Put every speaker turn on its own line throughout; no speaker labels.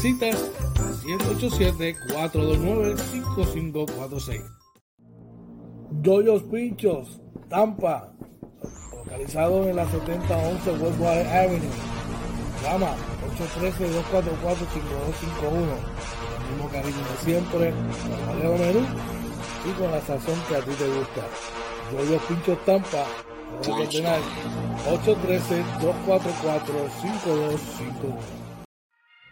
Citas 787-429-5546. Yoyos Pinchos, Tampa, localizado en la 7011 Westwater Avenue. Llama 813-244-5251. El mismo cariño de siempre, con Valeo Menú y con la sazón que a ti te gusta. Yoyos Pinchos Tampa, 813-244-5251.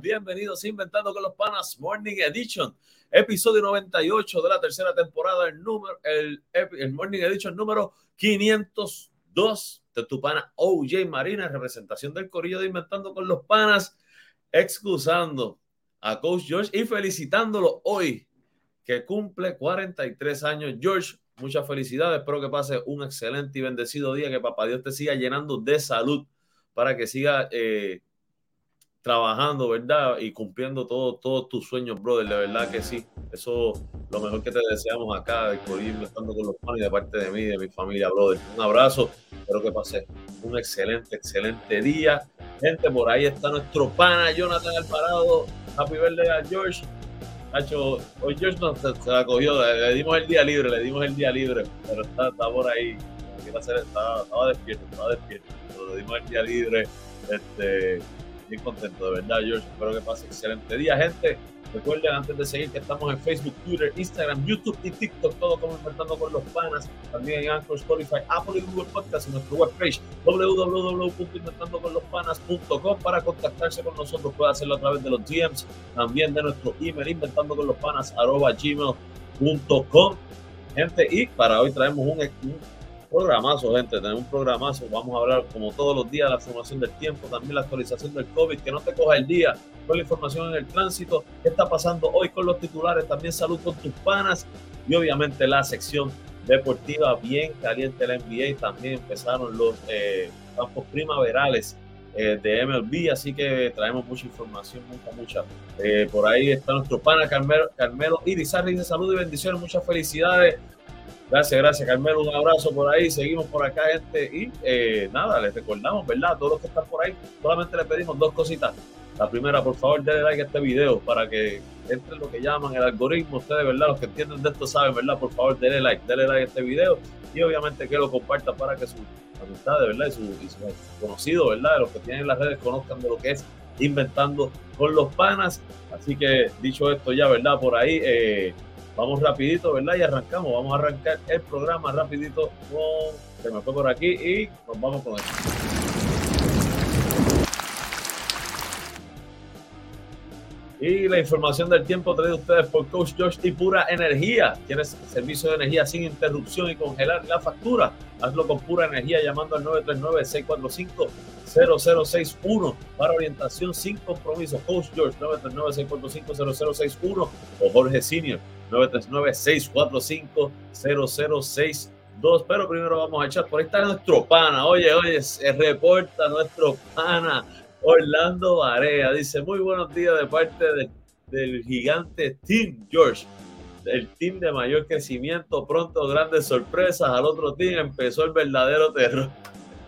bienvenidos a Inventando con los Panas Morning Edition, episodio 98 de la tercera temporada, el número, el, el Morning Edition número 502 de tu pana OJ Marina, representación del Corillo de Inventando con los Panas, excusando a Coach George y felicitándolo hoy, que cumple 43 años. George, muchas felicidades, espero que pase un excelente y bendecido día, que papá Dios te siga llenando de salud para que siga eh, trabajando, ¿verdad? Y cumpliendo todos todo tus sueños, brother, de verdad que sí. Eso lo mejor que te deseamos acá, por ir estando con los panes de parte de mí, de mi familia, brother. Un abrazo, espero que pase un excelente, excelente día. Gente, por ahí está nuestro pana Jonathan Alvarado. Happy birthday a George. Hacho, hoy George nos se la cogió, le, dimos el día libre, le dimos el día libre, pero está, está por ahí. Estaba, estaba despierto, estaba despierto. Le dimos el día libre. Este, bien contento, de verdad, George. Espero que pase excelente día, gente. Recuerden antes de seguir que estamos en Facebook, Twitter, Instagram, YouTube y TikTok, todo como Inventando con los Panas, también en Anchor, Spotify, Apple y Google Podcast y nuestro webpage www.inventandoconlospanas.com para contactarse con nosotros. Puede hacerlo a través de los DMs, también de nuestro email inventando con los panas gmail.com. Gente, y para hoy traemos un, un programazo, gente. Tenemos un programazo. Vamos a hablar, como todos los días, la formación del tiempo, también la actualización del COVID, que no te coja el día, con la información en el tránsito, qué está pasando hoy con los titulares, también salud con tus panas y obviamente la sección deportiva bien caliente la NBA. También empezaron los eh, campos primaverales eh, de MLB, así que traemos mucha información, mucha, mucha. Eh, por ahí está nuestro pana Carmelo, Carmelo Irizarri de salud y bendiciones, muchas felicidades Gracias, gracias, Carmelo. Un abrazo por ahí. Seguimos por acá, gente. Y eh, nada, les recordamos, ¿verdad? A todos los que están por ahí, solamente les pedimos dos cositas. La primera, por favor, denle like a este video para que entre lo que llaman el algoritmo. Ustedes, ¿verdad? Los que entienden de esto saben, ¿verdad? Por favor, denle like, denle like a este video y obviamente que lo comparta para que sus amistades, ¿verdad? Y sus su conocidos, ¿verdad? Los que tienen las redes conozcan de lo que es inventando con los panas. Así que dicho esto ya, ¿verdad? Por ahí eh, vamos rapidito, ¿verdad? Y arrancamos. Vamos a arrancar el programa rapidito con... Se me fue por aquí y nos vamos con esto. Y la información del tiempo traída ustedes por Coach George y Pura Energía. ¿Tienes servicio de energía sin interrupción y congelar la factura? Hazlo con Pura Energía llamando al 939-645-0061 para orientación sin compromiso. Coach George 939-645-0061 o Jorge Senior 939-645-0062. Pero primero vamos a echar por ahí está nuestro pana. Oye, oye, se reporta nuestro pana Orlando Varea dice: Muy buenos días de parte del gigante Team George. El team de mayor crecimiento, pronto grandes sorpresas. Al otro team empezó el verdadero terror.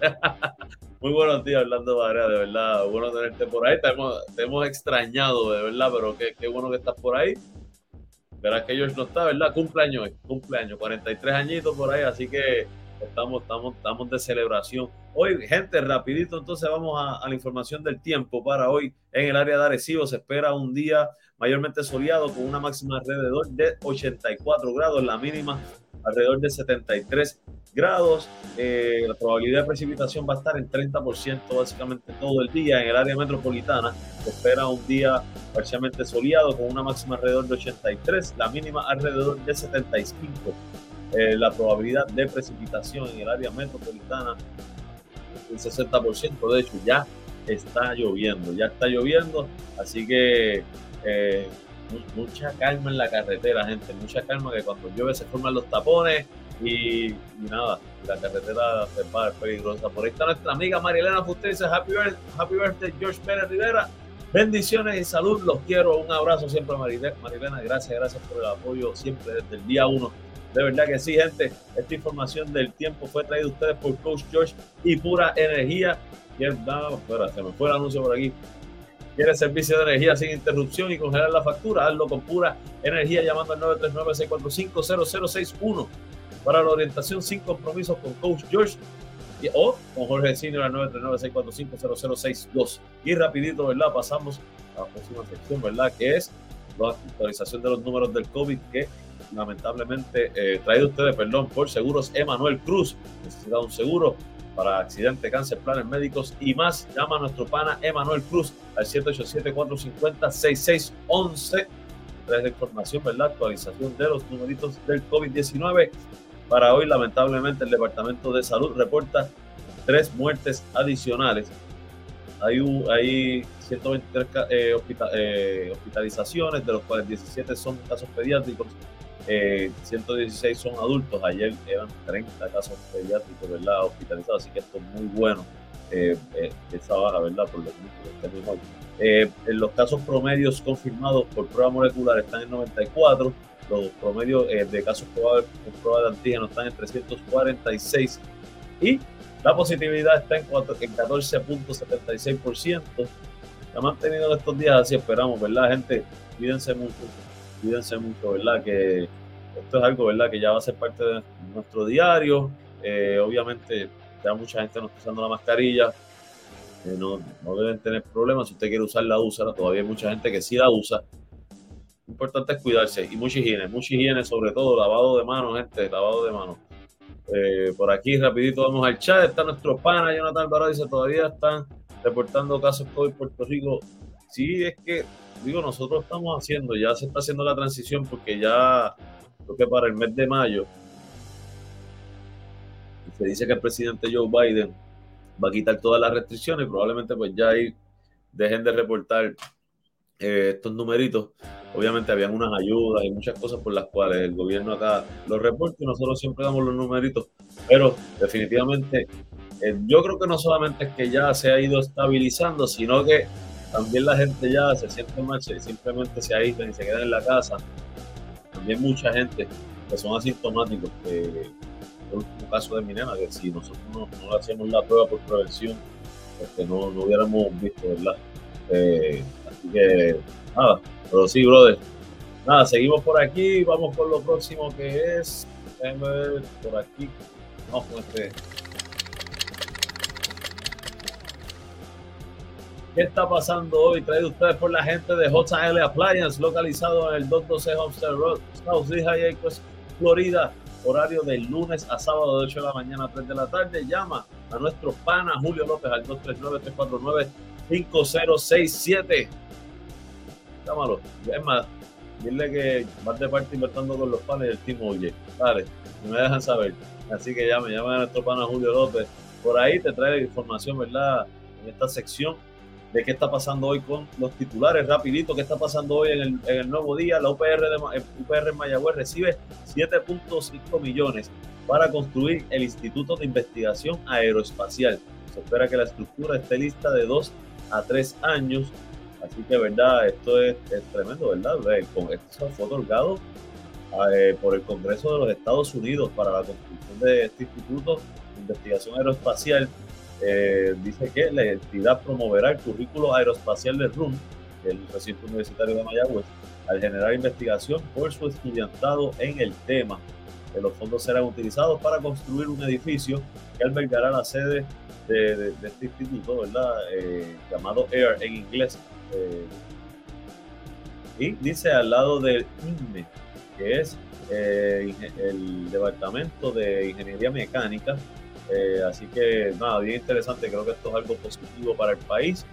Muy buenos días, Orlando Varea, de verdad. Bueno tenerte por ahí. Te hemos, extrañado, de verdad, pero qué, qué, bueno que estás por ahí. Verás que George no está, ¿verdad? Cumpleaños, cumpleaños, 43 añitos por ahí, así que estamos, estamos, estamos de celebración. Hoy, gente, rapidito, entonces vamos a, la información del tiempo para hoy. En el área de Arecibo se espera un día mayormente soleado con una máxima alrededor de 84 grados, la mínima alrededor de 73 grados. Eh, la probabilidad de precipitación va a estar en 30% básicamente todo el día. En el área metropolitana se espera un día parcialmente soleado con una máxima alrededor de 83, la mínima alrededor de 75. Eh, la probabilidad de precipitación en el área metropolitana un 60%, de hecho ya está lloviendo, ya está lloviendo, así que eh, mucha calma en la carretera, gente, mucha calma que cuando llueve se forman los tapones y, nada, la carretera se va peligrosa. Por ahí está nuestra amiga Marilena Fuster, happy birthday, happy birthday George Pérez Rivera, bendiciones y salud, los quiero, un abrazo siempre Marilena, gracias, gracias por el apoyo siempre desde el día uno de verdad que sí, gente. Esta información del tiempo fue traída a ustedes por Coach George y Pura Energía. Espera, se me fue el anuncio por aquí. ¿Quieres servicio de energía sin interrupción y congelar la factura? Hazlo con Pura Energía llamando al 939-645-0061 para la orientación sin compromisos con Coach George o con Jorge Senior al 939-645-0062. Y rapidito, ¿verdad? Pasamos a la próxima sección, ¿verdad? Que es la actualización de los números del COVID que lamentablemente eh, traído ustedes, perdón, por Seguros Emanuel Cruz. Necesita un seguro para accidente, cáncer, planes médicos y más. Llama a nuestro pana Emanuel Cruz al 787-450-6611. Trae información, ¿verdad? Actualización de los numeritos del COVID-19. Para hoy, lamentablemente, el Departamento de Salud reporta tres muertes adicionales. Hay, hay 123 eh, eh, hospitalizaciones, de los cuales 17 son casos pediátricos 116 eh, son adultos, ayer eran 30 casos pediátricos, ¿verdad? Hospitalizados, así que esto es muy bueno, eh, eh, esa baja, ¿verdad? Por lo que en los casos promedios confirmados por prueba molecular están en 94, los promedios de casos probables con prueba de antígeno están en 346 y la positividad está en, en 14.76%. Se ha mantenido estos días así, esperamos, ¿verdad, gente? Cuídense mucho, cuídense mucho, ¿verdad? Que esto es algo, ¿verdad? Que ya va a ser parte de nuestro diario. Eh, obviamente, ya mucha gente no está usando la mascarilla. Eh, no, no, deben tener problemas. Si usted quiere usarla, úsala. Todavía hay mucha gente que sí la usa. Importante es cuidarse y mucha higiene. Mucha higiene, sobre todo lavado de manos, gente. Lavado de manos. Eh, por aquí, rapidito, vamos al chat. Está nuestro pana, Jonathan Alvarado. Dice: Todavía están reportando casos COVID Puerto Rico. Sí, es que, digo, nosotros estamos haciendo, ya se está haciendo la transición porque ya que para el mes de mayo se dice que el presidente Joe Biden va a quitar todas las restricciones probablemente pues ya ahí dejen de reportar eh, estos numeritos. Obviamente habían unas ayudas y muchas cosas por las cuales el gobierno acá los reporta y nosotros siempre damos los numeritos, pero definitivamente eh, yo creo que no solamente es que ya se ha ido estabilizando, sino que también la gente ya se siente mal, simplemente se aíslan y se quedan en la casa también mucha gente que son asintomáticos, que el último caso de mi nena, que si nosotros no, no hacíamos la prueba por prevención, este, no, no hubiéramos visto, ¿verdad? Eh, así que, nada, pero sí, brother. Nada, seguimos por aquí, vamos con lo próximo que es, déjenme ver por aquí, vamos con este. ¿Qué está pasando hoy? Traído ustedes por la gente de JL Appliance, localizado en el 212 Homestead Road, South Lehigh Acres, Florida. Horario de lunes a sábado de 8 de la mañana a 3 de la tarde. Llama a nuestro pana Julio López al 239-349-5067. Llámalo. Es más, dile que vas de parte invertiendo con los panes del Team Oye. Dale, me dejan saber. Así que llame, llame a nuestro pana Julio López. Por ahí te trae información, ¿verdad? En esta sección de qué está pasando hoy con los titulares. Rapidito, qué está pasando hoy en el, en el nuevo día. La UPR, de, UPR Mayagüez recibe 7.5 millones para construir el Instituto de Investigación Aeroespacial. Se espera que la estructura esté lista de 2 a 3 años. Así que, verdad, esto es, es tremendo, ¿verdad? Esto fue otorgado eh, por el Congreso de los Estados Unidos para la construcción de este Instituto de Investigación Aeroespacial eh, dice que la entidad promoverá el currículo aeroespacial del RUM, el recinto universitario de Mayagüez, al generar investigación por su estudiantado en el tema. los fondos serán utilizados para construir un edificio que albergará la sede de, este instituto, ¿verdad? Eh, llamado AIR en inglés. Eh, y dice al lado del INME, que es el Departamento de Ingeniería Mecánica, eh, así que nada, bien interesante, creo que esto es algo positivo para el país.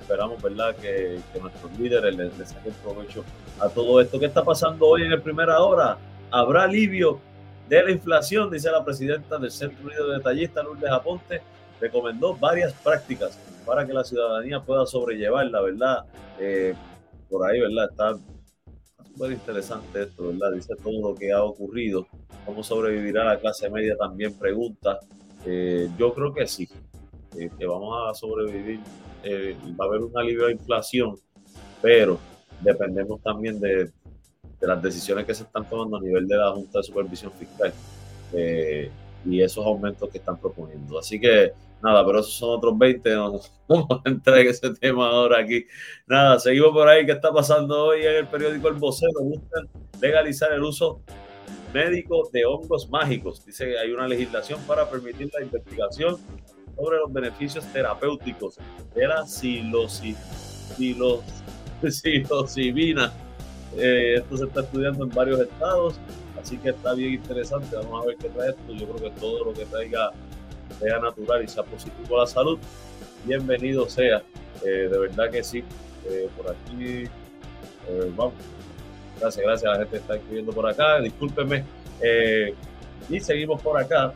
Esperamos, ¿verdad?, que, nuestros líderes les, saquen provecho a todo esto. ¿Qué está pasando hoy en el primera hora? ¿Habrá alivio de la inflación? Dice la presidenta del Centro Unido de Detallistas, Lourdes Aponte. Recomendó varias prácticas para que la ciudadanía pueda sobrellevar, la verdad. Eh, por ahí, ¿verdad? Está súper interesante esto, ¿verdad? Dice todo lo que ha ocurrido, cómo sobrevivirá la clase media también pregunta. Eh, yo creo que sí, eh, que vamos a sobrevivir. Eh, va a haber un alivio de inflación, pero dependemos también de, las decisiones que se están tomando a nivel de la Junta de Supervisión Fiscal y esos aumentos que están proponiendo. Así que nada, pero esos son otros 20, no, vamos a en ese tema ahora aquí. Nada, seguimos por ahí. ¿Qué está pasando hoy en el periódico El Vocero? Buscan legalizar el uso médico de hongos mágicos. Dice que hay una legislación para permitir la investigación sobre los beneficios terapéuticos de la psilocibina. Eh, esto se está estudiando en varios estados, así que está bien interesante. Vamos a ver qué trae esto. Yo creo que todo lo que traiga sea natural y sea positivo a la salud, bienvenido sea. Eh, de verdad que sí. Eh, por aquí, vamos, Gracias, gracias a la gente que está escribiendo por acá. Discúlpenme. Eh, y seguimos por acá.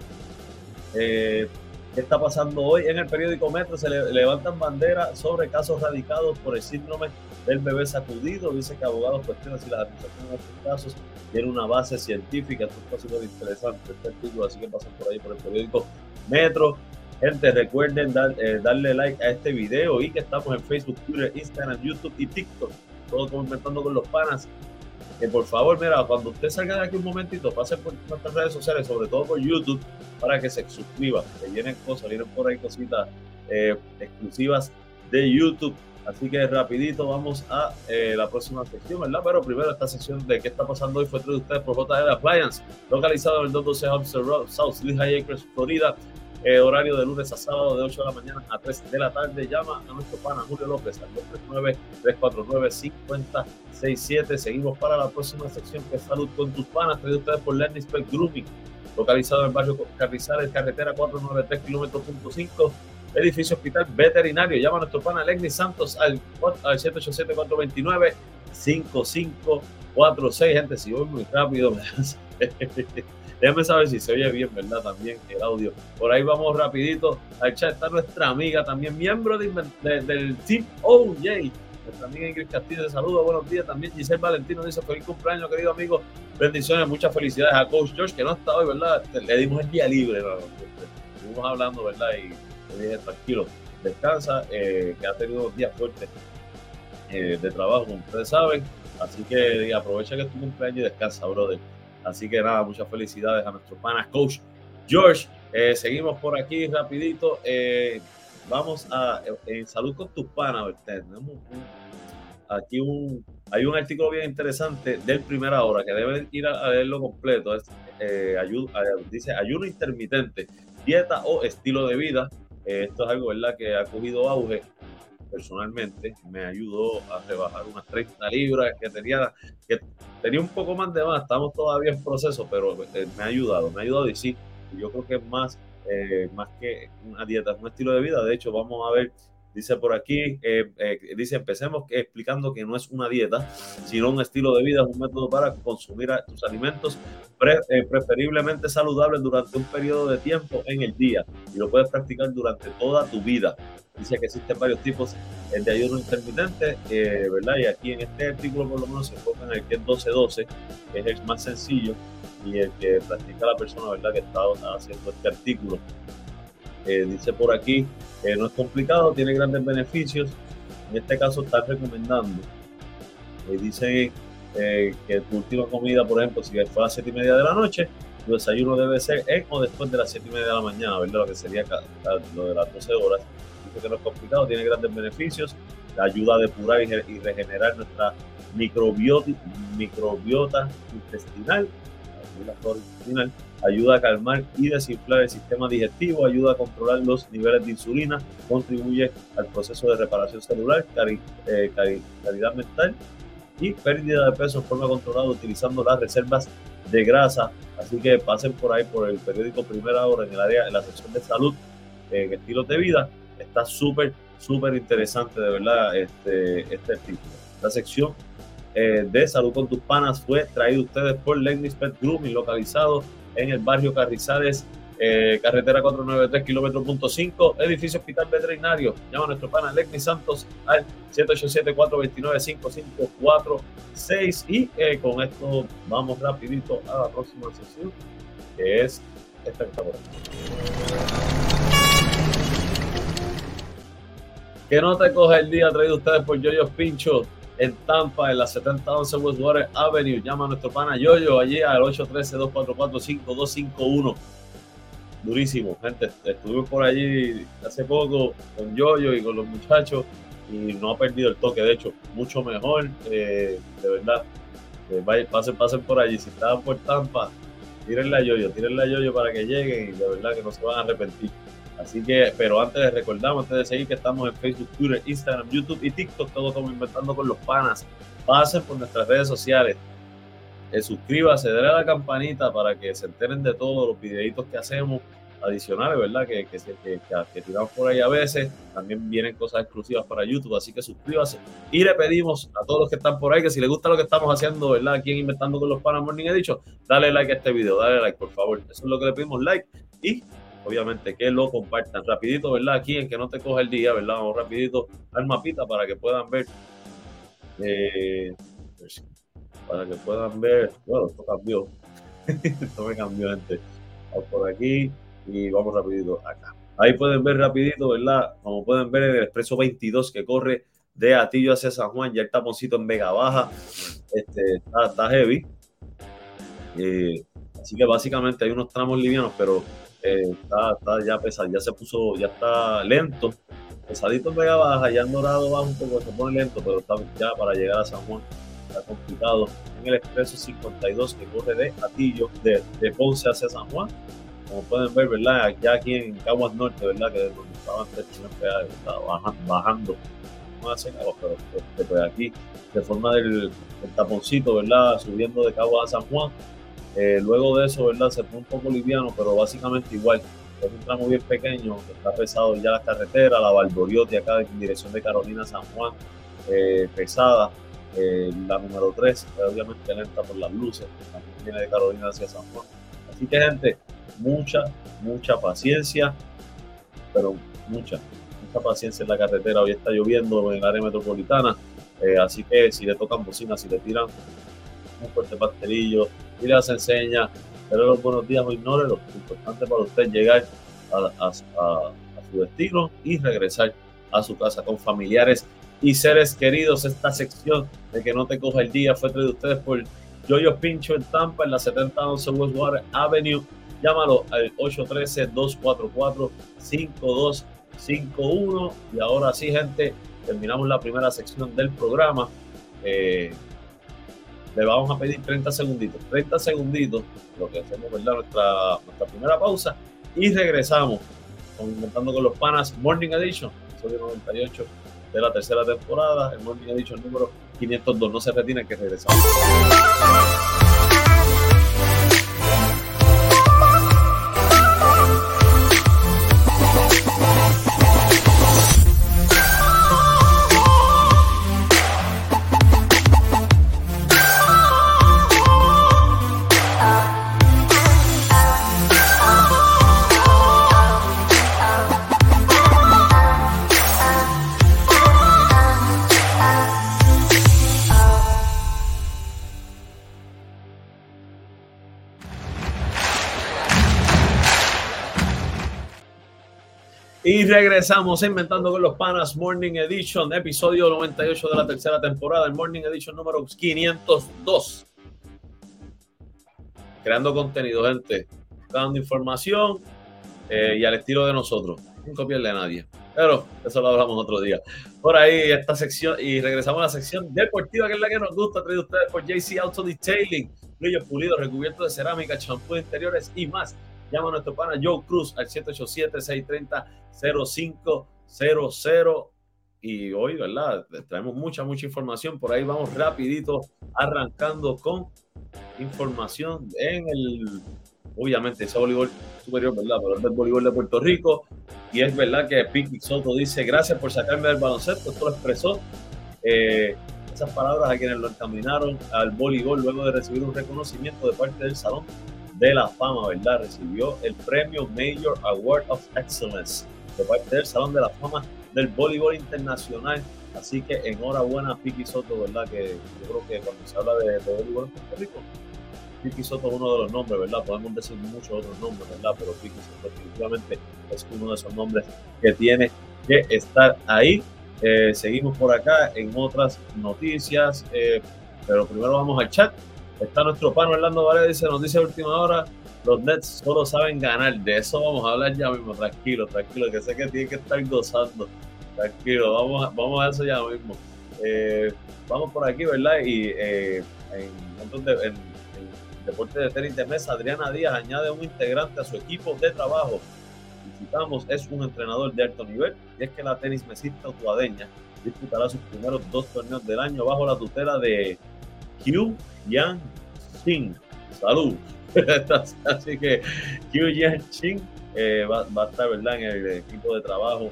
Eh, ¿Qué está pasando hoy? En el periódico Metro se levantan banderas sobre casos radicados por el síndrome del bebé sacudido. Dice que abogados cuestionan si las administraciones de estos casos tienen una base científica. Esto está súper interesante este artículo, así que pasen por ahí por el periódico Metro. Gente, recuerden eh, darle like a este video y que estamos en Facebook, Twitter, Instagram, YouTube y TikTok. Todo comentando con los panas que por favor, mira, cuando usted salga de aquí un momentito, pase por nuestras redes sociales, sobre todo por YouTube, para que se suscriba, que vienen cosas, vienen por ahí cositas eh, exclusivas de YouTube. Así que rapidito vamos a eh, la próxima sección, ¿verdad? Pero primero esta sección de qué está pasando hoy fue traído ustedes por JL Appliance, localizado en el 212 Homestead Road, South Lehigh Acres, Florida. Eh, horario de lunes a sábado de 8 de la mañana a 3 de la tarde. Llama a nuestro pana Julio López al 239-349-5067. Seguimos para la próxima sección que es Salud con tus panas, traído ustedes por Lenny Spec Grooming, localizado en el barrio Carrizales, carretera 493 kilómetros 5 edificio hospital veterinario. Llama a nuestro pana Lenny Santos al, al 787-429-5546. Gente, si voy muy rápido, me Déjame saber si se oye bien, ¿verdad? También el audio. Por ahí vamos rapidito. Al chat está nuestra amiga también, miembro del Team OJ. Nuestra amiga Ingrid Castillo de saludo, buenos días. También Giselle Valentino dice feliz cumpleaños, querido amigo. Bendiciones, muchas felicidades a Coach George, que no está hoy, ¿verdad? Le dimos el día libre, ¿no? Estuvimos hablando, ¿verdad? Tranquilo, descansa, eh, que ha tenido días fuertes eh, de trabajo, como ustedes saben. Así que aprovecha que es tu cumpleaños y descansa, brother. Así que nada, muchas felicidades a nuestro panas coach George. Eh, seguimos por aquí rapidito. Vamos a, salud con tus panas, tenemos aquí un, hay un artículo bien interesante del Primera Hora que deben ir a, leerlo completo. Dice ayuno intermitente, dieta o estilo de vida. Eh, esto es algo ¿verdad? que ha cogido auge personalmente. Me ayudó a rebajar unas 30 libras que tenía, que tenía un poco más de más. Estamos todavía en proceso, pero eh, me ha ayudado. Me ha ayudado y sí, yo creo que es más, más que una dieta, es un estilo de vida. De hecho, vamos a ver Dice por aquí, eh, eh, dice, empecemos explicando que no es una dieta, sino un estilo de vida, es un método para consumir tus alimentos eh, preferiblemente saludables durante un periodo de tiempo en el día y lo puedes practicar durante toda tu vida. Dice que existen varios tipos de ayuno intermitente, ¿verdad? Y aquí en este artículo por lo menos se enfoca en el que es 12-12, que es el más sencillo y el que practica la persona, ¿verdad? Que está haciendo este artículo. Dice por aquí, no es complicado, tiene grandes beneficios. En este caso está recomendando, eh, dice eh, que tu última comida, por ejemplo, si fue a las 7 y media de la noche, tu desayuno debe ser en o después de las 7 y media de la mañana, ¿verdad? Lo que sería lo de las 12 horas. Dice que no es complicado, tiene grandes beneficios, ayuda a depurar y regenerar nuestra microbiota, microbiota intestinal, la flora intestinal ayuda a calmar y desinflar el sistema digestivo, ayuda a controlar los niveles de insulina, contribuye al proceso de reparación celular, eh, calidad mental y pérdida de peso en forma controlada utilizando las reservas de grasa. Así que pasen por ahí por el periódico Primera Hora en el área, en la sección de salud, en estilos de vida. Está súper, súper interesante de verdad este, este artículo. La sección eh, de salud con tus panas fue traído ustedes por Lenny Pet Grooming, localizado en el barrio Carrizales, eh, carretera 493, kilómetro punto 5, edificio hospital veterinario. Llama a nuestro pana Legni Santos al 787-429-5546 y eh, con esto vamos rapidito a la próxima sesión, que es esta que está por aquí. Que no te coge el día traído ustedes por Yoyos Pincho en Tampa, en la 7011 Westwater Avenue. Llama a nuestro pana Yoyo allí al 813-244-5251. Durísimo, gente. Estuve por allí hace poco con Yoyo y con los muchachos y no ha perdido el toque. De hecho, mucho mejor. Eh, de verdad, eh, pasen, pasen por allí. Si estaban por Tampa, tírenle a Yoyo, tírenle a Yoyo para que lleguen y de verdad que no se van a arrepentir. Así que, pero antes de recordamos, antes de seguir que estamos en Facebook, Twitter, Instagram, YouTube y TikTok, todos como inventando con los panas. Pasen por nuestras redes sociales. Eh, suscríbase, denle a la campanita para que se enteren de todos los videitos que hacemos adicionales, ¿verdad? Que, que, que, que, tiramos por ahí a veces. También vienen cosas exclusivas para YouTube, así que suscríbase. Y le pedimos a todos los que están por ahí que si les gusta lo que estamos haciendo, ¿verdad? Aquí en Inventando con los Panas Morning he dicho, dale like a este video, dale like, por favor. Eso es lo que le pedimos, like. Y obviamente que lo compartan rapidito, ¿verdad? Aquí en que no te coja el día, ¿verdad? Vamos rapidito al mapita para que puedan ver. Eh, para que puedan ver. Bueno, esto cambió. esto me cambió, gente. Vamos por aquí y vamos rapidito acá. Ahí pueden ver rapidito, ¿verdad? Como pueden ver, el expreso 22 que corre de Atillo hacia San Juan, ya el taponcito en Vega Baja, este, está, heavy. Eh, así que básicamente hay unos tramos livianos, pero eh, está, está, ya pesado, ya se puso, ya está lento. Pesadito en Vega Baja, ya en Dorado va un poco, se pone lento, pero está ya para llegar a San Juan, está complicado. En el expreso 52 que corre de Atillo, de, de Ponce hacia San Juan, como pueden ver, ¿verdad? Ya aquí en Caguas Norte, ¿verdad? Que donde estaba antes siempre estaba bajando, bajando. No hace pero, pero, pues aquí de forma del, taponcito, ¿verdad? Subiendo de Caguas a San Juan, eh, luego de eso, ¿verdad? Se fue un poco liviano, pero básicamente igual. Es un tramo bien pequeño, está pesado ya la carretera, la Valboriotti acá en dirección de Carolina San Juan, eh, pesada. Eh, la número 3, obviamente lenta por las luces, también viene de Carolina hacia San Juan. Así que, gente, mucha, mucha paciencia, pero mucha, mucha paciencia en la carretera. Hoy está lloviendo en el área metropolitana, así que si le tocan bocina, si le tiran un fuerte pastelillo, y les enseña, pero los buenos días o ignórelo. Lo importante para usted llegar a, su destino y regresar a su casa con familiares y seres queridos. Esta sección de que no te coja el día fue de ustedes por Yoyo Pincho en Tampa, en la 7011 Westwater Avenue. Llámalo al 813-244-5246 5-1. Y ahora sí, gente, terminamos la primera sección del programa. Eh, le vamos a pedir 30 segunditos. 30 segunditos, lo que hacemos, ¿verdad? Nuestra, nuestra primera pausa. Y regresamos con con los Panas Morning Edition, episodio 98 de la tercera temporada. El Morning Edition número 502. No se retine que regresamos. Regresamos Inventando con los Panas Morning Edition, episodio 98 de la tercera temporada, el Morning Edition número 502. Creando contenido, gente, dando información eh, y al estilo de nosotros. Nunca pierde nadie. Pero eso lo hablamos otro día. Por ahí esta sección y regresamos a la sección deportiva, que es la que nos gusta, traído ustedes por JC Auto Detailing, brillos pulidos, recubiertos de cerámica, champú interiores y más. Llama a nuestro pana Joe Cruz al 787-630-0500. Y hoy, ¿verdad? Traemos mucha, mucha información. Por ahí vamos rapidito arrancando con información en el, obviamente, ese voleibol superior, ¿verdad? Pero es del voleibol de Puerto Rico. Y es verdad que Piqui Soto dice, gracias por sacarme del baloncesto. Esto lo expresó. Eh, esas palabras a quienes lo encaminaron al voleibol luego de recibir un reconocimiento de parte del Salón de la Fama, ¿verdad? Recibió el premio Major Award of Excellence de parte del Salón de la Fama del Voleibol Internacional. Así que enhorabuena a Piqui Soto, ¿verdad? Que yo creo que cuando se habla de, voleibol en Puerto Rico, Piqui Soto es uno de los nombres, ¿verdad? Podemos decir muchos otros nombres, ¿verdad? Pero Piqui Soto definitivamente es uno de esos nombres que tiene que estar ahí. Eh, seguimos por acá en otras noticias, eh, pero primero vamos al chat. Está nuestro pan Orlando Varela, dice, nos dice última hora, los Nets solo saben ganar. De eso vamos a hablar ya mismo, tranquilo, tranquilo, que sé que tiene que estar gozando. Tranquilo, vamos a, vamos a eso ya mismo. Eh, vamos por aquí, ¿verdad? Y eh, en, en, en, deporte de tenis de mesa, Adriana Díaz añade un integrante a su equipo de trabajo. Visitamos, es un entrenador de alto nivel y es que la tenis mesista utuadeña disputará sus primeros dos torneos del año bajo la tutela de Q Yan Ching. Salud. Así que Q Yan Ching eh, va, va, a estar ¿verdad? en el equipo de trabajo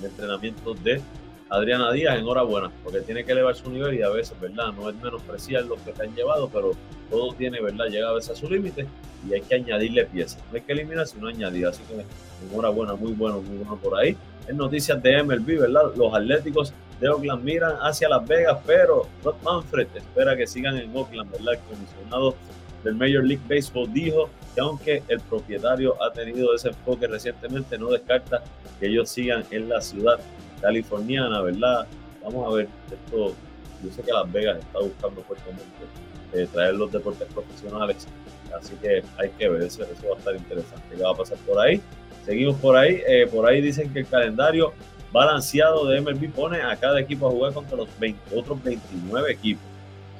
de entrenamiento de Adriana Díaz. Enhorabuena, porque tiene que elevar su nivel y a veces, ¿verdad? No es menospreciar lo que te han llevado, pero todo tiene, ¿verdad? Llega a veces a su límite y hay que añadirle piezas. No hay que eliminar, sino añadir. Así que enhorabuena, muy bueno, muy bueno por ahí. En noticias de MLB, ¿verdad? Los Atléticos de Oakland miran hacia Las Vegas, pero Rod Manfred espera que sigan en Oakland, ¿verdad? El comisionado del Major League Baseball dijo que aunque el propietario ha tenido ese enfoque recientemente, no descarta que ellos sigan en la ciudad californiana, ¿verdad? Vamos a ver, esto, yo sé que Las Vegas está buscando fuertemente eh, traer los deportes profesionales, así que hay que ver, eso, eso va a estar interesante, ¿qué va a pasar por ahí? Seguimos por ahí, eh, por ahí dicen que el calendario balanceado de MLB pone a cada equipo a jugar contra los 20, otros 29 equipos.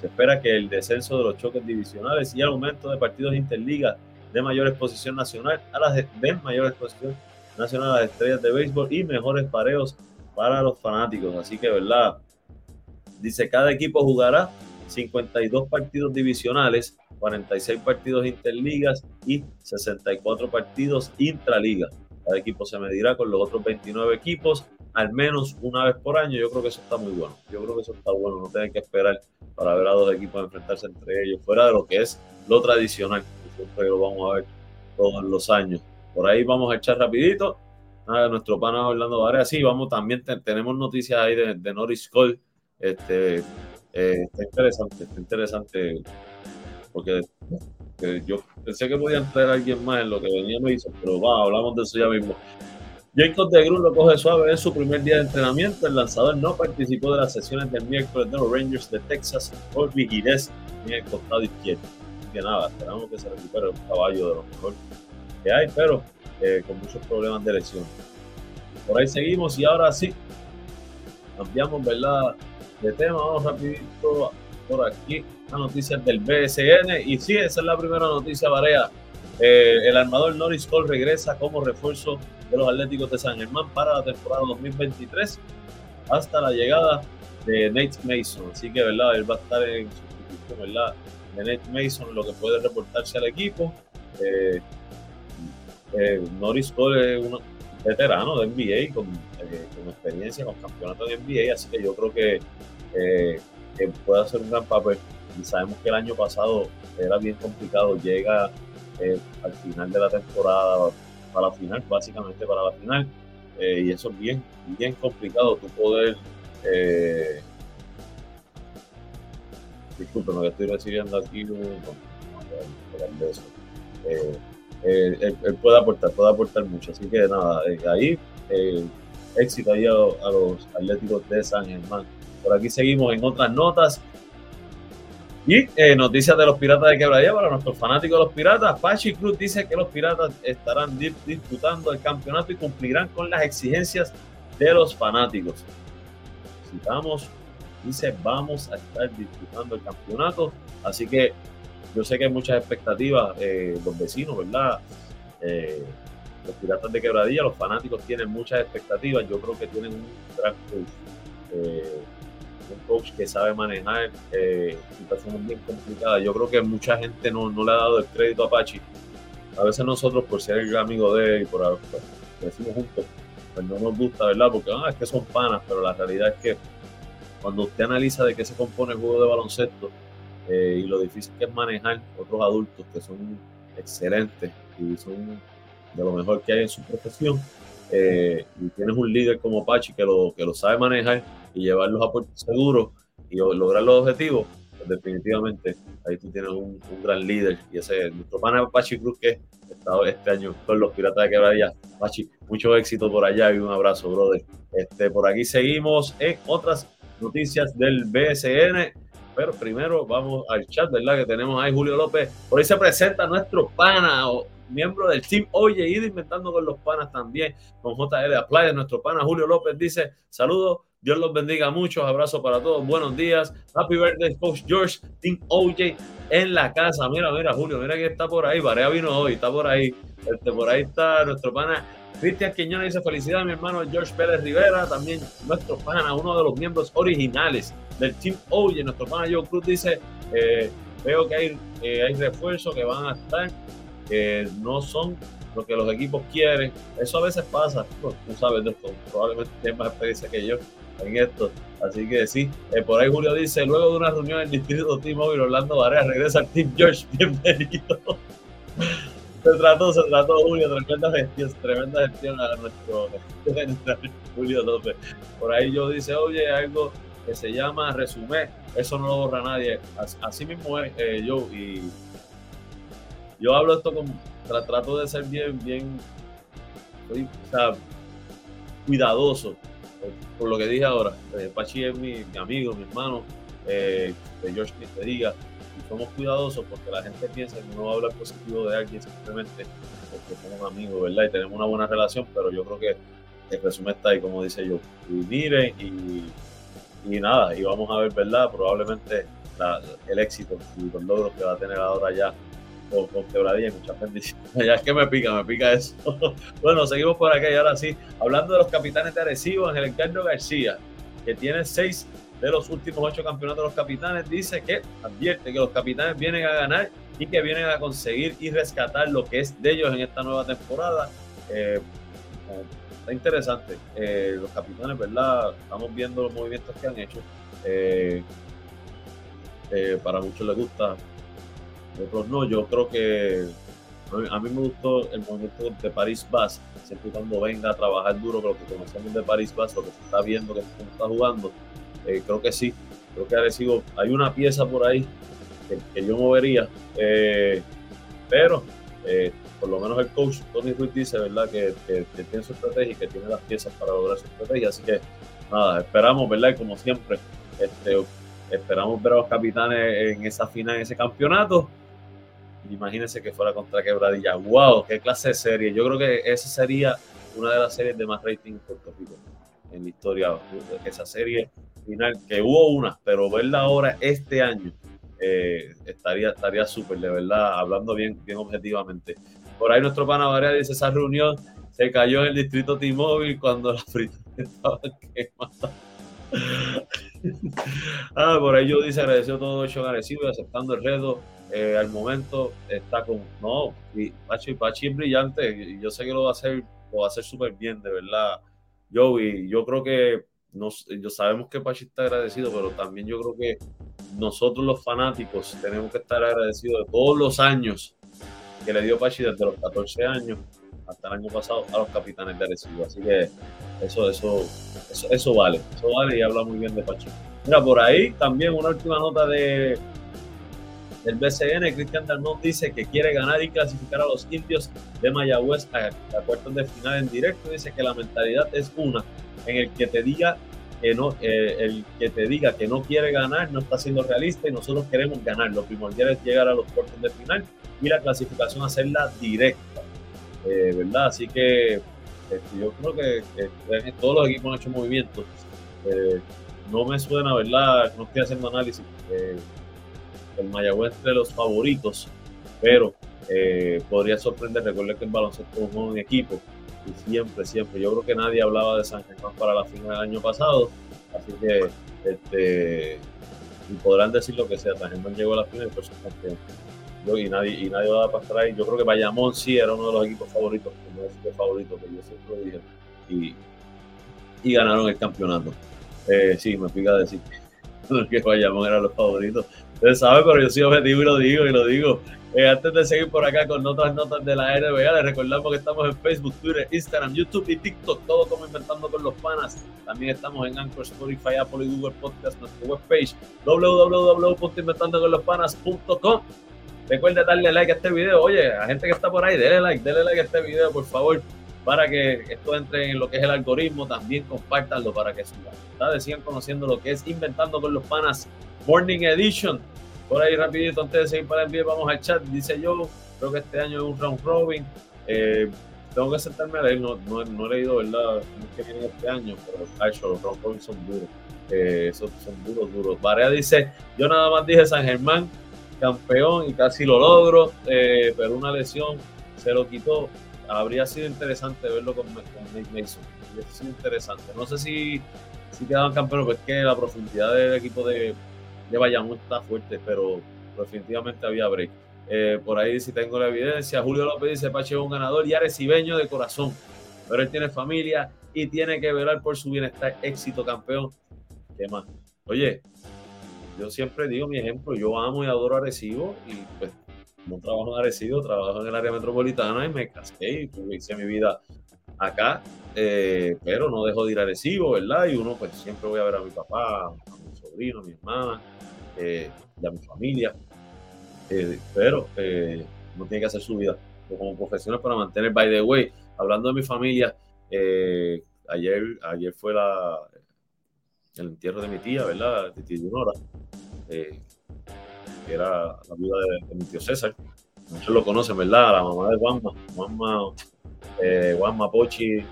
Se espera que el descenso de los choques divisionales y el aumento de partidos interligas de mayor exposición nacional a las de, mayor exposición nacional a las estrellas de béisbol y mejores pareos para los fanáticos. Así que, ¿verdad? Dice, cada equipo jugará 52 partidos divisionales, 46 partidos interligas y 64 partidos intraligas. Cada equipo se medirá con los otros 29 equipos al menos una vez por año. Yo creo que eso está muy bueno. Yo creo que eso está bueno. No tener que esperar para ver a dos equipos enfrentarse entre ellos, fuera de lo que es lo tradicional, que siempre lo vamos a ver todos los años. Por ahí vamos a echar rapidito. Nada, nuestro pana Orlando Varela. Sí, vamos, también te, tenemos noticias ahí de, Norris Cole. Este, eh, está interesante, está interesante. Porque eh, yo pensé que podían traer a alguien más en lo que venía me hizo, pero va, hablamos de eso ya mismo. Jacob de Grun lo coge suave en su primer día de entrenamiento. El lanzador no participó de las sesiones del miércoles de los Rangers de Texas por vigidez en el costado izquierdo. Así que nada, esperamos que se recupere un caballo de lo mejor que hay, pero eh, con muchos problemas de lesión. por ahí seguimos y ahora sí, cambiamos, ¿verdad? De tema, vamos rapidito por aquí a noticias del BSN y sí, esa es la primera noticia, Varea. Eh, el armador Norris Cole regresa como refuerzo de los Atléticos de San Germán para la temporada 2023 hasta la llegada de Nate Mason. Así que, ¿verdad? Él va a estar en sustitución, ¿verdad? De Nate Mason, lo que puede reportarse al equipo. Eh, eh, Norris Cole es un veterano de NBA con, eh, con, experiencia con campeonatos de NBA, así que yo creo que, que puede hacer un gran papel. Y sabemos que el año pasado era bien complicado. Llega al final de la temporada, para la final, básicamente para la final. y eso es bien, bien complicado, tú poder eh, disculpen, lo que estoy recibiendo aquí. Eh, eh, él, puede aportar, puede aportar mucho. Así que nada, eh, ahí éxito ahí a, los Atléticos de San Germán. Por aquí seguimos en otras notas. Y noticias de los Piratas de Quebradilla para nuestros fanáticos de los Piratas. Pachi Cruz dice que los Piratas estarán disputando el campeonato y cumplirán con las exigencias de los fanáticos necesitamos. Dice, vamos a estar disfrutando el campeonato. Así que yo sé que hay muchas expectativas, eh, los vecinos, ¿verdad? Eh, los piratas de quebradilla, los fanáticos tienen muchas expectativas. Yo creo que tienen un gran. Eh, un coach que sabe manejar situaciones bien complicadas. Yo creo que mucha gente no, no, le ha dado el crédito a Pachi. A veces nosotros, por ser el amigo de él y por pues, decimos juntos, pues no nos gusta, ¿verdad? Porque ah, es que son panas, pero la realidad es que cuando usted analiza de qué se compone el juego de baloncesto eh, y lo difícil que es manejar otros adultos que son excelentes y son de lo mejor que hay en su profesión, eh, y tienes un líder como Pachi que lo, que lo sabe manejar y llevarlos a puertos seguros y lograr los objetivos, pues definitivamente ahí tú tienes un, gran líder y ese es nuestro pana Pachi Cruz que estado este año con los Piratas de Quebradilla. Pachi, mucho éxito por allá y un abrazo, brother. Este, por aquí seguimos en otras noticias del BSN. Pero primero vamos al chat, ¿verdad? Que tenemos ahí Julio López. Por ahí se presenta nuestro pana, o miembro del team Oye, ido inventando con los panas también, con JL Apply, nuestro pana Julio López dice, saludos, Dios los bendiga mucho, abrazo para todos, buenos días, happy birthday, Coach George, Team OJ en la casa, mira, mira, Julio, mira que está por ahí, Varea vino hoy, está por ahí, este, por ahí está nuestro pana Cristian Quiñones dice felicidades mi hermano George Pérez Rivera, también nuestro pana, uno de los miembros originales del Team OJ, nuestro pana Joe Cruz dice, eh, veo que hay, eh, hay refuerzos que van a estar, no son lo que los equipos quieren. Eso a veces pasa, tú sabes probablemente tienes más experiencia que yo en esto. Así que sí, eh, por ahí Julio dice, luego de una reunión en el distrito T-Mobile, Orlando Varea regresa al Team George, bienvenido. se trató, se trató Julio, tremenda gestión, tremenda gestión a nuestro Julio López. Por ahí yo dice, oye, algo que se llama resumen, eso no lo borra nadie. Así, mismo es eh, yo y yo hablo esto con, trato de ser bien, bien, cuidadoso por lo que dije ahora. Eh, Pachi es mi, amigo, mi hermano, eh, que George te diga, y somos cuidadosos porque la gente piensa que uno va a hablar positivo de alguien simplemente porque somos amigos, ¿verdad? Y tenemos una buena relación, pero yo creo que el resumen está ahí, como dice yo. Y miren, y nada, y vamos a ver, ¿verdad? Probablemente el éxito y los logros que va a tener ahora ya quebradilla y muchas bendiciones. Ya es que me pica, me pica eso. bueno, seguimos por acá y ahora sí, hablando de los capitanes de Arecibo, el Encarno García, que tiene seis de los últimos ocho campeonatos de los capitanes, dice que advierte que los capitanes vienen a ganar y que vienen a conseguir y rescatar lo que es de ellos en esta nueva temporada. Eh, está interesante. Eh, los capitanes, ¿verdad? Estamos viendo los movimientos que han hecho. Eh, para muchos les gusta otros no. Yo creo que a mí me gustó el movimiento de Paris Bass, siempre cuando venga a trabajar duro lo que conocemos de Paris Bass, lo que se está viendo, que está jugando, eh, creo que sí, creo que ha recibido, hay una pieza por ahí que, yo movería, eh, pero eh, por lo menos el coach Tony Ruiz dice, ¿verdad?, que, tiene su estrategia y que tiene las piezas para lograr su estrategia, así que nada, esperamos, ¿verdad?, y como siempre, este, esperamos ver a los capitanes en esa final, en ese campeonato imagínense que fuera contra Quebradilla. ¡Wow! ¡Qué clase de serie! Yo creo que esa sería una de las series de más rating en Puerto Rico en la historia. Esa serie final, que hubo una, pero verla ahora este año eh, estaría estaría súper, de verdad, hablando bien, bien objetivamente. Por ahí nuestro pana dice, esa reunión se cayó en el distrito T-Mobile cuando la frita estaba quemada. ah, por ahí yo dice agradeció todo hecho agradecido y aceptando el reto. Eh, al momento está con no, y Pachi, Pachi es brillante y yo sé que lo va a hacer, lo va a hacer súper bien, de verdad. Yo, y yo creo que nos, yo sabemos que Pachi está agradecido, pero también yo creo que nosotros los fanáticos tenemos que estar agradecidos de todos los años que le dio Pachi desde los 14 años hasta el año pasado a los capitanes de Arecibo. Así que eso, eso, eso, vale, eso vale y habla muy bien de Pachi. Mira, por ahí también una última nota de del BCN, Cristian Dalmón dice que quiere ganar y clasificar a los indios de Mayagüez a, a cuartos de final en directo. Dice que la mentalidad es una, en el que te diga que no, eh, el que te diga que no quiere ganar no está siendo realista y nosotros queremos ganar. Lo primordial es llegar a los cuartos de final y la clasificación hacerla directa, eh, ¿verdad? Así que este, yo creo que, todos los equipos han hecho movimientos. Eh, no me suena, ¿verdad? No estoy haciendo análisis. El Mayagüez entre los favoritos, pero podría sorprender. Recuerden que el baloncesto es un equipo y siempre, siempre. Yo creo que nadie hablaba de San Germán para la final del año pasado, así que este, podrán decir lo que sea. San Germán llegó a la final y. Yo, y nadie, y nadie va a pasar ahí. Yo creo que Bayamón sí era uno de los equipos favoritos, como es el favorito, que yo siempre dije, y, y ganaron el campeonato. Eh, sí, me pica decir que Bayamón era los favoritos. Ustedes saben, pero yo soy objetivo y lo digo, y lo digo. Eh, antes de seguir por acá con otras notas de la NBA, les recordamos que estamos en Facebook, Twitter, Instagram, YouTube y TikTok, todo como Inventando con los Panas. También estamos en Anchor, Spotify, Apple y Google Podcast, nuestra webpage www.inventandoconlospanas.com. Recuerden darle like a este video. Oye, a gente que está por ahí, denle like, denle like a este video, por favor, para que esto entre en lo que es el algoritmo. También compártanlo para que sus sigan conociendo lo que es Inventando con los Panas Morning Edition por ahí rapidito, antes de seguir para el envío, vamos al chat. Dice yo, creo que este año es un round robin. Eh, tengo que sentarme a leer, no, no, he leído, ¿verdad? que vienen este año, pero hecho, los round robin son duros. Eh, esos son duros, duros. Varea dice, yo nada más dije San Germán, campeón y casi lo logro, eh, pero una lesión se lo quitó. Habría sido interesante verlo con, con Nate Mason. Habría sido interesante. No sé si, si quedaban campeones, porque es que la profundidad del equipo de, de Bayamón está fuerte, pero definitivamente había break. Eh, por ahí si tengo la evidencia. Julio López dice, Pache es un ganador y arecibeño de corazón, pero él tiene familia y tiene que velar por su bienestar. Éxito, campeón. ¿Qué más? Oye, yo siempre digo mi ejemplo, yo amo y adoro Arecibo y pues no trabajo en Arecibo, trabajo en el área metropolitana y me casqué y pues, hice mi vida acá, eh, pero no dejo de ir a ¿verdad? Y uno pues siempre voy a ver a mi papá, a mi sobrino, a mi hermana, eh, y a mi familia. Eh, pero eh, no tiene que hacer su vida como profesional para mantener. By the way, hablando de mi familia, ayer, ayer fue la, el entierro de mi tía, ¿verdad? De tía Junora, que era la viuda de, mi tío César. Muchos lo conocen, ¿verdad? La mamá de Juanma, Juanma, Juanma Pochi,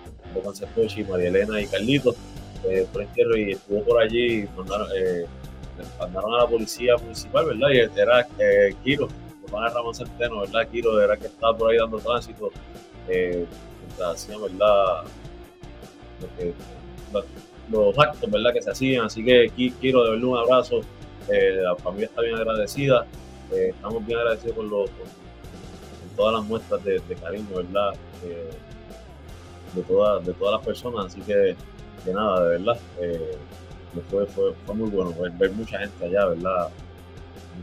Pochi, María Elena y Carlitos, por entierro y estuvo por allí, mandaron, mandaron a la policía municipal, ¿verdad? Y era eh, Kiro, a Ramón Centeno, ¿verdad? Kiro era que estaba por ahí dando tránsito, eh, hacían, ¿verdad? los actos, ¿verdad? Que se hacían, así que quiero de un abrazo, eh, la familia está bien agradecida, eh, estamos bien agradecidos con, los, todas las muestras de, cariño, ¿verdad? de, todas de todas las personas, así que, de nada, de verdad. Eh, fue, fue, fue muy bueno ver, mucha gente allá, ¿verdad?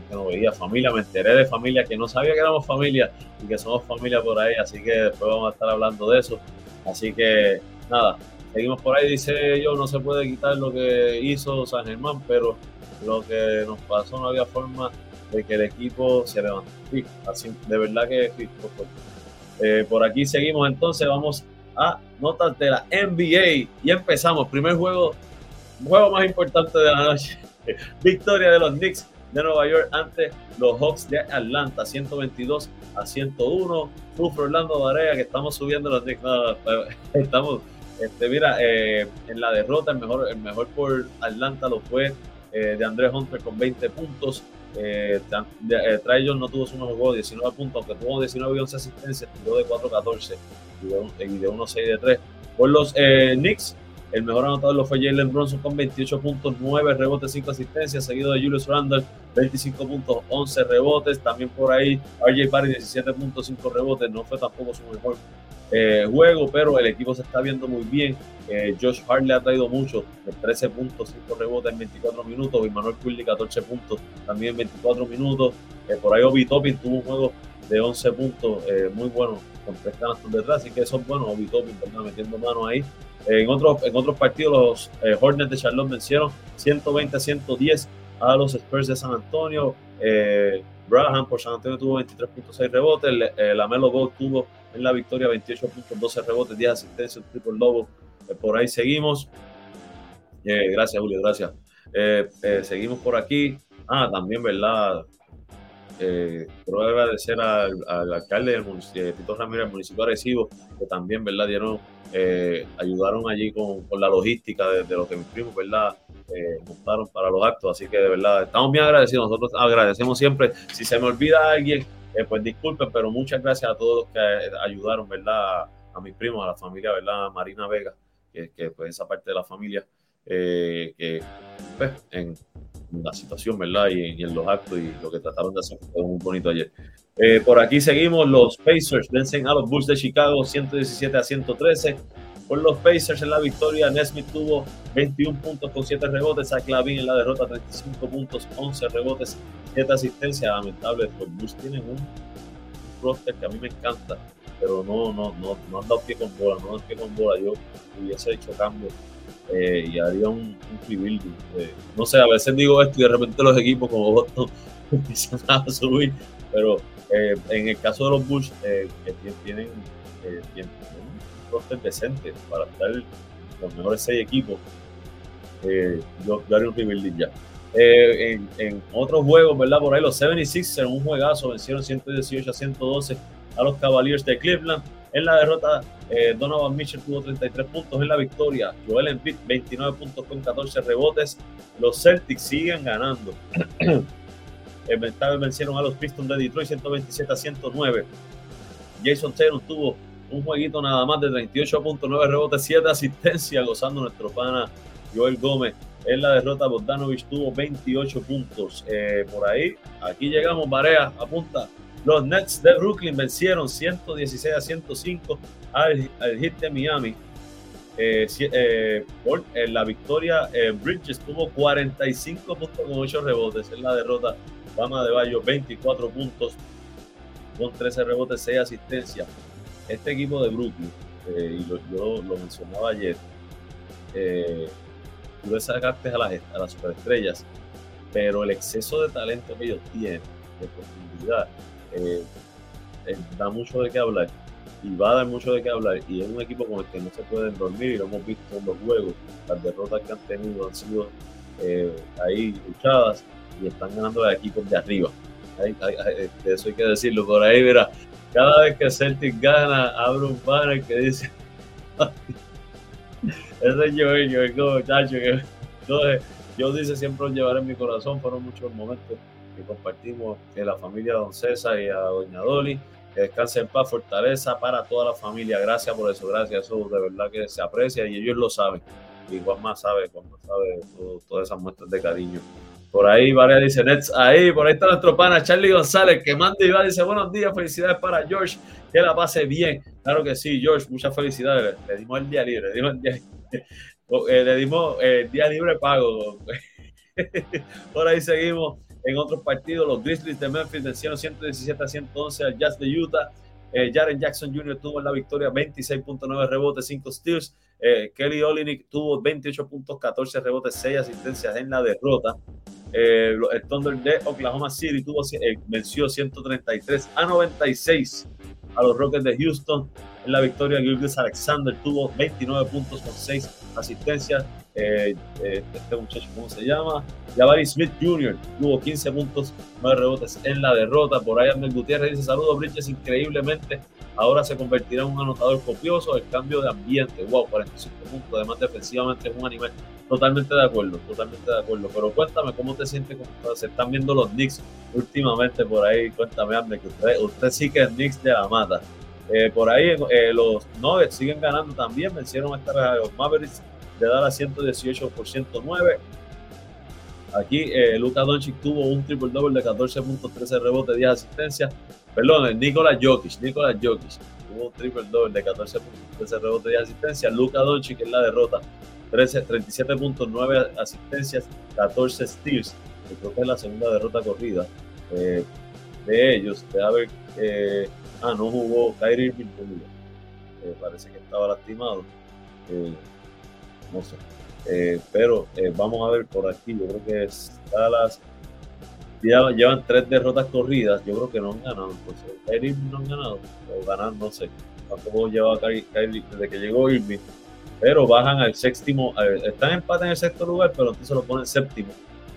Que familia, me enteré de familia que no sabía que éramos familia y que somos familia por ahí, así que después vamos a estar hablando de eso. Así que nada, seguimos por ahí, dice yo, no se puede quitar lo que hizo San Germán, pero lo que nos pasó no había forma de que el equipo se levante. así, de verdad que eh, por aquí seguimos entonces, vamos a notas de la NBA y empezamos. Primer juego juego más importante de la noche. Victoria de los Knicks de Nueva York ante los Hawks de Atlanta, 122 a 101. Sufre Orlando Varea, que estamos subiendo los estamos, este, mira, eh, en la derrota, el mejor, el mejor por Atlanta lo fue eh, de Andrés Hunter con 20 puntos. Eh, eh no tuvo su mejor juego, 19 puntos, aunque tuvo 19 y 11 asistencias, tiró de 4-14 y de, 1-6 de 3. Por los Knicks, el mejor anotador lo fue Jalen Bronson con 28 puntos, 9 rebotes, 5 asistencias, seguido de Julius Randle, 25 puntos, 11 rebotes. También por ahí RJ Barry, 17 puntos, 5 rebotes. No fue tampoco su mejor eh, juego, pero el equipo se está viendo muy bien. Eh, Josh Hart le ha traído mucho, 13 puntos, 5 rebotes en 24 minutos. Y Manuel Quilly, 14 puntos, también en 24 minutos. Eh, por ahí Obi Toppin tuvo un juego de 11 puntos, muy bueno, con tres canastos detrás. Así que son buenos, Obi Toppin, metiendo mano ahí. En otros, en otros partidos, los eh, Hornets de Charlotte vencieron 120 a 110 a los Spurs de San Antonio. Eh, Braham por San Antonio tuvo 23.6 rebotes. Eh, la Melo Ball tuvo en la victoria 28 puntos, 12 rebotes, 10 asistencias, triple lobo. por ahí seguimos. gracias, Julio, gracias. seguimos por aquí. Ah, también, ¿verdad? Eh, quiero agradecer al, alcalde del Tito Ramírez, del municipio agresivo, que también, ¿verdad? Dieron eh, ayudaron allí con, la logística de, lo que mis primos, ¿verdad? Eh, montaron para los actos. Así que de verdad, estamos bien agradecidos. Nosotros agradecemos siempre. Si se me olvida alguien, eh, pues disculpen, pero muchas gracias a todos los que ayudaron, ¿verdad? A mis primos, a la familia, ¿verdad? Marina Vega, que, que pues esa parte de la familia, que pues, en la situación, ¿verdad? Y, en los actos y lo que trataron de hacer fue muy bonito ayer. Eh, por aquí seguimos, los Pacers vencen a los Bulls de Chicago 117 a 113. Por los Pacers en la victoria, Nesmith tuvo 21 puntos con 7 rebotes, Zach Lavin en la derrota 35 puntos, 11 rebotes, 7 asistencias. Lamentable, los Bulls tienen un roster que a mí me encanta, pero no, no, no, no han dado pie con bola, no han dado pie con bola. Yo hubiese hecho cambios eh, y haría un, un eh, no sé, a veces digo esto y de repente los equipos como Boston empiezan a subir, pero eh, en el caso de los Bulls, que tienen, tienen, un roster decente para estar los mejores seis equipos, yo, yo, haría un rebuilding ya. en, otros juegos, ¿verdad? Por ahí los 76 en un juegazo vencieron 118 a 112 a los Cavaliers de Cleveland. En la derrota, eh, Donovan Mitchell tuvo 33 puntos en la victoria. Joel Embiid 29 puntos con 14 rebotes. Los Celtics siguen ganando. Vencieron a los Pistons de Detroit 127 a 109. Jason Taylor tuvo un jueguito nada más de 38.9 rebotes, 7 asistencias, gozando nuestro pana Joel Gómez. En la derrota, Bogdanovich tuvo 28 puntos. Eh, por ahí, aquí llegamos, Barea, apunta. Los Nets de Brooklyn vencieron 116 a 105 al, hit de Miami. Eh, eh, por la victoria, Bridges tuvo 45 puntos con 8 rebotes. En la derrota, Bama de Bayo 24 puntos con 13 rebotes, 6 asistencias. Este equipo de Brooklyn, y yo lo mencionaba ayer, tú le sacaste a las, a las superestrellas, pero el exceso de talento que ellos tienen, de profundidad, eh, eh, da mucho de qué hablar y va a dar mucho de qué hablar y es un equipo con el que no se pueden dormir y lo hemos visto en los juegos las derrotas que han tenido han sido eh, ahí luchadas y están ganando a equipos de arriba. Eso hay que decirlo por ahí mira cada vez que Celtic gana abre un banner que dice ese es yo yo como muchacho que yo dice siempre lo llevaré en mi corazón fueron muchos momentos que compartimos en la familia Don César y a Doña Dolly. Que descanse en paz, fortaleza para toda la familia. Gracias por eso, gracias. Eso de verdad que se aprecia y ellos lo saben. Y más sabe cuando sabe todas esas muestras de cariño. Por ahí, Varea dice, Nets, ahí, por ahí está nuestro pana Charlie González, que manda y va, dice, buenos días, felicidades para George, que la pase bien. Claro que sí, George, muchas felicidades. Le dimos el día libre, le dimos el día, eh, libre pago. por ahí seguimos. En otros partidos, los Grizzlies de Memphis vencieron 117 a 111 al Jazz de Utah. Eh, Jaren Jackson Jr. tuvo en la victoria 26.9 rebotes, 5 steals. Eh, Kelly Olynyk tuvo 28 puntos, 14 rebotes, 6 asistencias en la derrota. Eh, el Thunder de Oklahoma City tuvo, eh, venció 133 a 96 a los Rockets de Houston. En la victoria, Gilgis Alexander tuvo 29 puntos con 6 asistencias. Eh, este muchacho, ¿cómo se llama? Jabari Smith Jr. tuvo 15 puntos, 9 rebotes en la derrota. Por ahí Andrés Gutiérrez dice: Saludos, Bridges, increíblemente. Ahora se convertirá en un anotador copioso. El cambio de ambiente, wow, 45 puntos. Además, defensivamente es un animal. Totalmente de acuerdo, totalmente de acuerdo. Pero cuéntame, ¿cómo te sientes? Cómo se están viendo los Knicks últimamente por ahí? Cuéntame, Andrés, que usted, usted sí que es Knicks de la mata. Eh, por ahí eh, los Nuggets siguen ganando también, vencieron a los Mavericks de dar a 118 por 109. Aquí eh, Luka Doncic tuvo un triple double de 14 puntos, 13 rebotes, 10 asistencias. Perdón, Nikola Jokic, Nikola Jokic tuvo un triple double de 14 puntos, 13 rebotes, 10 asistencias. Luka Doncic en la derrota, 13, 37 puntos, 9 asistencias, 14 steals. Yo creo que es la segunda derrota corrida eh, de ellos. De haber, eh, ah, no jugó Kyrie Irving, eh, parece que estaba lastimado. Eh, no sé. Pero vamos a ver por aquí, yo creo que Dallas ya llevan tres derrotas corridas, yo creo que no han ganado. Entonces, Kyrie no han ganado, o ganar, no sé cuánto lleva Kyrie, desde que llegó Irving, pero bajan al séptimo, están en empate en el sexto lugar, pero entonces lo ponen séptimo,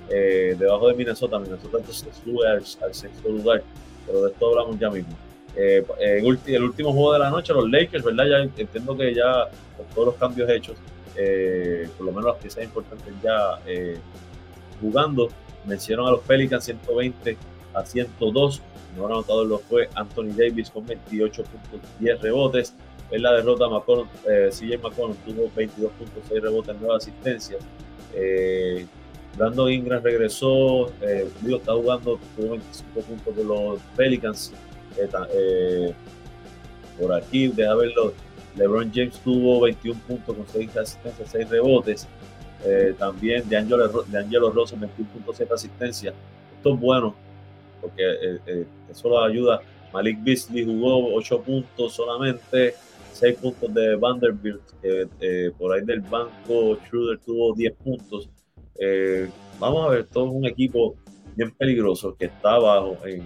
eh, debajo de Minnesota. Minnesota entonces sube al, sexto lugar, pero de esto hablamos ya mismo. Eh, el último juego de la noche, los Lakers, ¿verdad? Ya entiendo que ya con todos los cambios hechos, eh, por lo menos las piezas importantes ya eh, jugando. Vencieron a los Pelicans 120 a 102. No anotado lo fue Anthony Davis con 28 puntos, 10 rebotes. En la derrota, McConnell, eh, CJ McConnell tuvo 22.6 rebotes, 9 asistencias. Eh, Brandon Ingram regresó, eh, está jugando, tuvo 25 puntos con los Pelicans. por aquí, deja verlo, LeBron James tuvo 21 puntos con 6 asistencias, 6 rebotes. Eh, también de Angelo, de Angelo 21.7 asistencias. Esto es bueno porque eh, eh, eso lo ayuda. Malik Beasley jugó 8 puntos solamente, 6 puntos de Vanderbilt. por ahí del banco, Schroeder tuvo 10 puntos. vamos a ver, todo un equipo bien peligroso que está abajo en,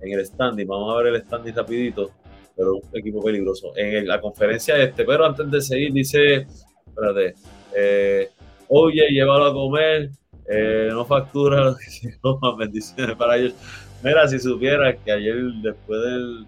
en el standing. Vamos a ver el standing rapidito pero un equipo peligroso. En la conferencia este, pero antes de seguir, dice, espérate, eh, oye, llévalo a comer, eh, no factura bendiciones para ellos. Mira, si supieras que ayer después del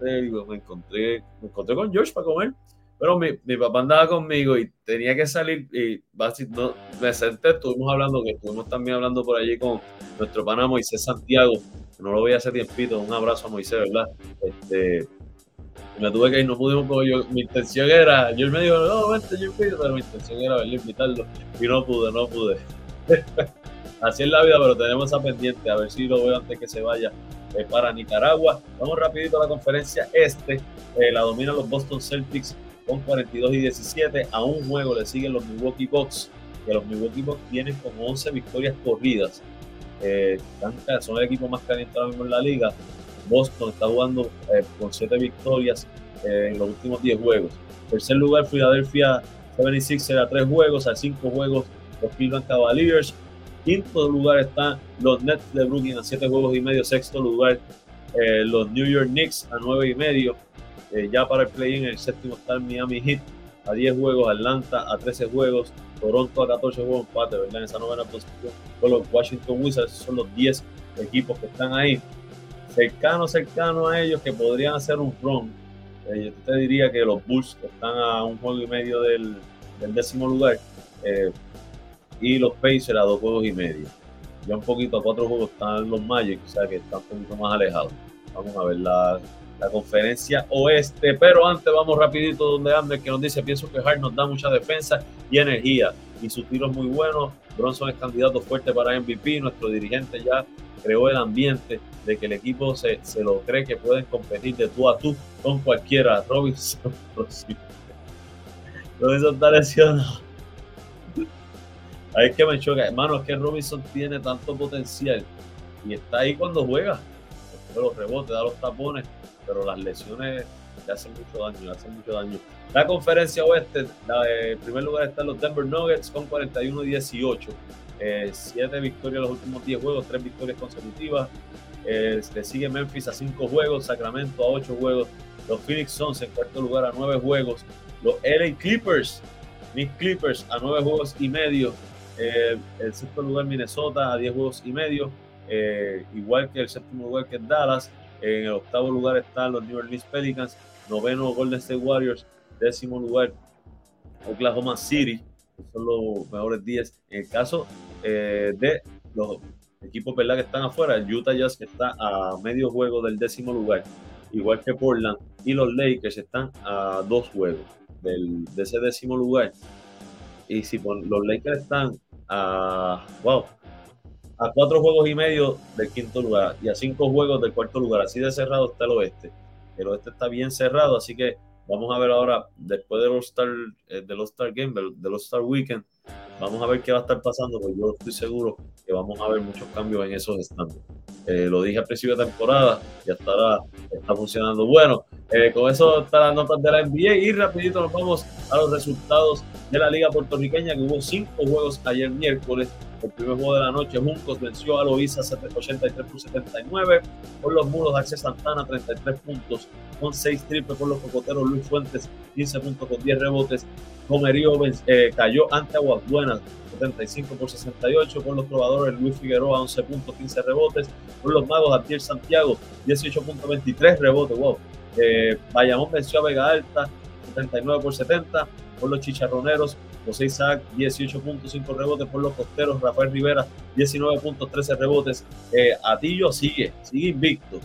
me encontré, me encontré con George para comer. Pero mi, mi, papá andaba conmigo y tenía que salir y no, me senté, estuvimos hablando, que estuvimos también hablando por allí con nuestro pana Moisés Santiago, no lo voy a hacer tiempito, un abrazo a Moisés, ¿verdad? Este, me tuve que ir, no pudimos, porque yo, mi intención era, yo me dijo, no, vente, yo pero mi intención era verle invitarlo, y no pude, no pude. Así es la vida, pero tenemos esa pendiente, a ver si lo veo antes que se vaya eh, para Nicaragua. Vamos rapidito a la conferencia este, eh, la dominan los Boston Celtics con 42 y 17, a un juego le siguen los Milwaukee Bucks, que los Milwaukee Bucks tienen como 11 victorias corridas, eh, son el equipo más caliente ahora mismo en la liga. Boston está jugando eh, con 7 victorias eh, en los últimos 10 juegos. Tercer lugar, Philadelphia 76 a 3 juegos, a 5 juegos los Cleveland Cavaliers. Quinto lugar están los Nets de Brooklyn a 7 juegos y medio. Sexto lugar, los New York Knicks a 9 y medio. ya para el play-in, el séptimo está el Miami Heat a 10 juegos, Atlanta a 13 juegos, Toronto a 14 juegos empate, ¿verdad? En esa novena posición con los Washington Wizards, son los 10 equipos que están ahí. Cercano, cercano a ellos que podrían hacer un run. Eh, yo te diría que los Bulls están a un juego y medio del, décimo lugar eh, y los Pacers a dos juegos y medio. Ya un poquito a cuatro juegos están los Magic, o sea que están un poquito más alejados. Vamos a ver la la conferencia oeste. Pero antes vamos rapidito donde Ander que nos dice, pienso que Hart nos da mucha defensa y energía y su tiro es muy bueno. Bronson es candidato fuerte para MVP. Nuestro dirigente ya creó el ambiente de que el equipo se, se lo cree que pueden competir de tú a tú con cualquiera. Robinson, Robinson está lesionado. Ahí es que me choca, hermano, es que Robinson tiene tanto potencial y está ahí cuando juega. Los rebotes, da los tapones pero las lesiones le hacen mucho daño, le hacen mucho daño. La conferencia oeste, en primer lugar están los Denver Nuggets con 41 y 18. Eh, siete victorias en los últimos 10 juegos, tres victorias consecutivas. Eh, le sigue Memphis a 5 juegos, Sacramento a 8 juegos, los Phoenix Suns en cuarto lugar a 9 juegos, los LA Clippers, mis Clippers a nueve juegos y medio. Eh, el sexto lugar Minnesota a 10 juegos y medio. Eh, igual que el séptimo lugar que es Dallas. En el octavo lugar están los New Orleans Pelicans. Noveno Golden State Warriors. Décimo lugar Oklahoma City. Son los mejores 10. En el caso eh, de los equipos que están afuera, el Utah Jazz que está a medio juego del décimo lugar, igual que Portland, y los Lakers están a dos juegos del, de ese décimo lugar. Y si los Lakers están a, wow, a cuatro juegos y medio del quinto lugar y a cinco juegos del cuarto lugar, así de cerrado está el oeste. El oeste está bien cerrado, así que vamos a ver ahora, después del All-Star, eh, del All-Star Game, del All-Star Weekend, Vamos a ver qué va a estar pasando, porque yo estoy seguro que vamos a ver muchos cambios en esos estándares. Eh, lo dije al principio de temporada y hasta ahora está funcionando. Bueno, eh, con eso están las notas de la NBA y rapidito nos vamos a los resultados de la Liga Puertorriqueña, que hubo cinco juegos ayer miércoles. El primer juego de la noche, Juncos venció a Loiza 83 por 79. Por los muros, Axel Santana 33 puntos con 6 triples. Por los cocoteros, Luis Fuentes 15 puntos con 10 rebotes. Comerío eh, cayó ante Aguas Buenas 75 por 68. Por los probadores, Luis Figueroa 11 puntos, 15 rebotes. Por los magos, Atiel Santiago 18.23 rebotes. Wow. Eh, Bayamón venció a Vega Alta 79 por 70. Por los chicharroneros, José Isaac, 18.5 rebotes por los costeros. Rafael Rivera, 19.13 rebotes. Eh, Atillo sigue, sigue invicto.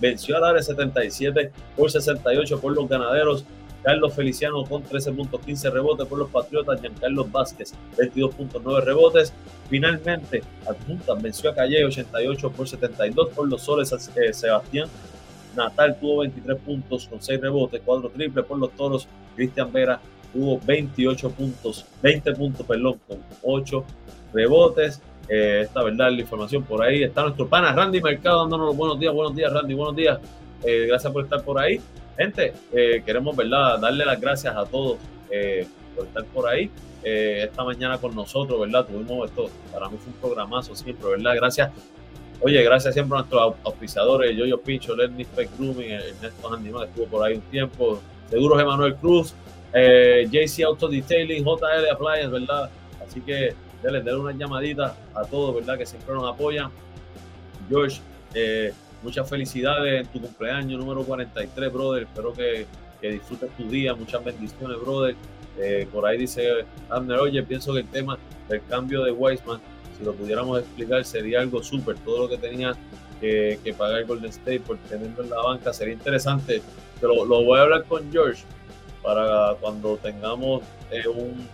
Venció al área 77 por 68 por los ganaderos. Carlos Feliciano con 13.15 rebotes por los Patriotas. Giancarlo Vázquez, 22.9 rebotes. Finalmente, Adjunta venció a Calle 88 por 72 por los Soles. Eh, Sebastián Natal tuvo 23 puntos con 6 rebotes, 4 triples por los Toros. Cristian Vera tuvo 28 puntos, 20 puntos, perdón, con 8 rebotes. Eh, esta verdad la información por ahí. Está nuestro pana Randy Mercado dándonos buenos días, buenos días Randy, buenos días. Eh, gracias por estar por ahí. Gente, eh, queremos verdad darle las gracias a todos por estar por ahí. esta mañana con nosotros, ¿verdad? Tuvimos esto, para mí fue un programazo siempre, ¿verdad? Gracias. Oye, gracias siempre a nuestros auspiciadores, Yoyo Picho, Lenny Spec Grooming, Ernesto Andy, que estuvo por ahí un tiempo, Seguros Emanuel Cruz, eh, JC Auto Detailing, JL Appliance, ¿verdad? Así que denle, denle una llamadita a todos, ¿verdad? Que siempre nos apoyan. George, eh, muchas felicidades en tu cumpleaños número 43, brother. Espero que, que disfrutes tu día. Muchas bendiciones, brother. Eh, por ahí dice Abner, oye, pienso que el tema del cambio de Weisman, si lo pudiéramos explicar, sería algo súper. Todo lo que tenía que, que, pagar Golden State por tenerlo en la banca sería interesante. Pero lo voy a hablar con George para cuando tengamos eh, un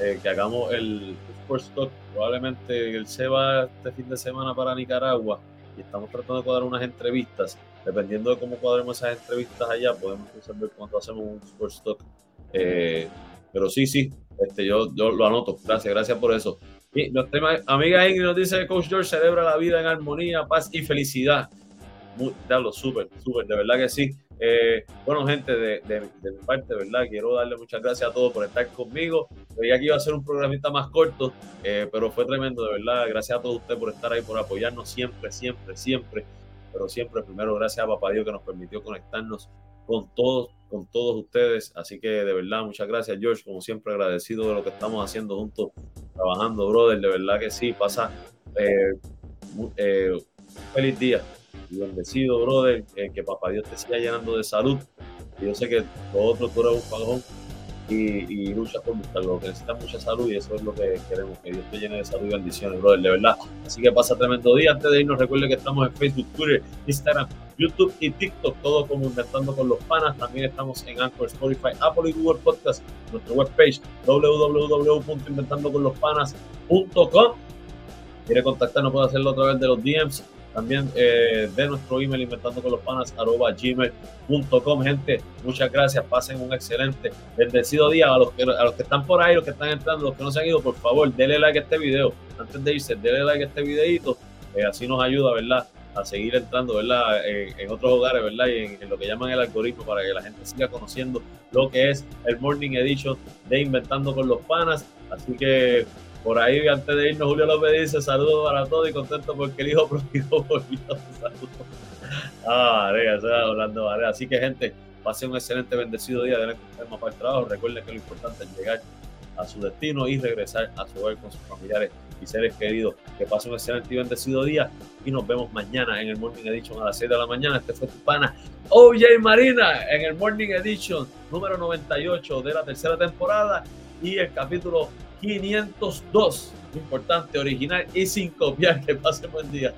eh, que hagamos el Sports Talk. Probablemente él se va este fin de semana para Nicaragua y estamos tratando de cuadrar unas entrevistas. Dependiendo de cómo cuadremos esas entrevistas allá, podemos resolver cuando hacemos un Sports Talk. Eh, pero sí, sí, este, yo, yo lo anoto. Gracias, gracias por eso. Y nuestra amiga Ingrid nos dice Coach George celebra la vida en armonía, paz y felicidad. Muy, dalo, súper, súper, de verdad que sí. Eh, bueno, gente, de, mi parte, ¿verdad? Quiero darle muchas gracias a todos por estar conmigo. Veía que iba a ser un programita más corto, eh, pero fue tremendo, de verdad. Gracias a todos ustedes por estar ahí, por apoyarnos siempre, siempre, siempre. Pero siempre, primero, gracias a Papá Dios que nos permitió conectarnos con todos, con todos ustedes. Así que de verdad, muchas gracias, George. Como siempre, agradecido de lo que estamos haciendo juntos, trabajando, brother. De verdad que sí, pasa eh, feliz día bendecido, brother, que papá Dios te siga llenando de salud. Yo sé que todo otro tú eres un pagón y, y luchas por buscarlo, que necesitas mucha salud y eso es lo que queremos, que Dios te llene de salud y bendiciones, brother, de verdad. Así que pasa tremendo día. Antes de irnos, recuerde que estamos en Facebook, Twitter, Instagram, YouTube y TikTok, todo como Inventando con los Panas. También estamos en Anchor, Spotify, Apple y Google Podcast, nuestra webpage www.inventandoconlospanas.com. Quiere contactarnos, puede hacerlo a través de los DMs también eh, de nuestro email inventando con los panas arroba gmail.com gente muchas gracias. Pasen un excelente bendecido día. A los que a los que están por ahí los que están entrando los que no se han ido por favor denle like a este video. Antes de irse denle like a este videito eh, así nos ayuda verdad a seguir entrando verdad en, otros hogares verdad y en, lo que llaman el algoritmo para que la gente siga conociendo lo que es el morning edition de inventando con los panas. Así que por ahí, antes de irnos, Julio López dice saludos para todos y contento porque el hijo pródigo volvió. Saludos. Ah, Varea, hablando, Así que, gente, Pasen un excelente, bendecido día. de tema para el trabajo. Recuerden que lo importante es llegar a su destino y regresar a su hogar con sus familiares y seres queridos. Que pasen un excelente y bendecido día. Y nos vemos mañana en el Morning Edition a las 6 de la mañana. Este fue tu pana OJ Marina en el Morning Edition número 98 de la tercera temporada y el capítulo 502. Importante, original y sin copiar. Que pasen buen día.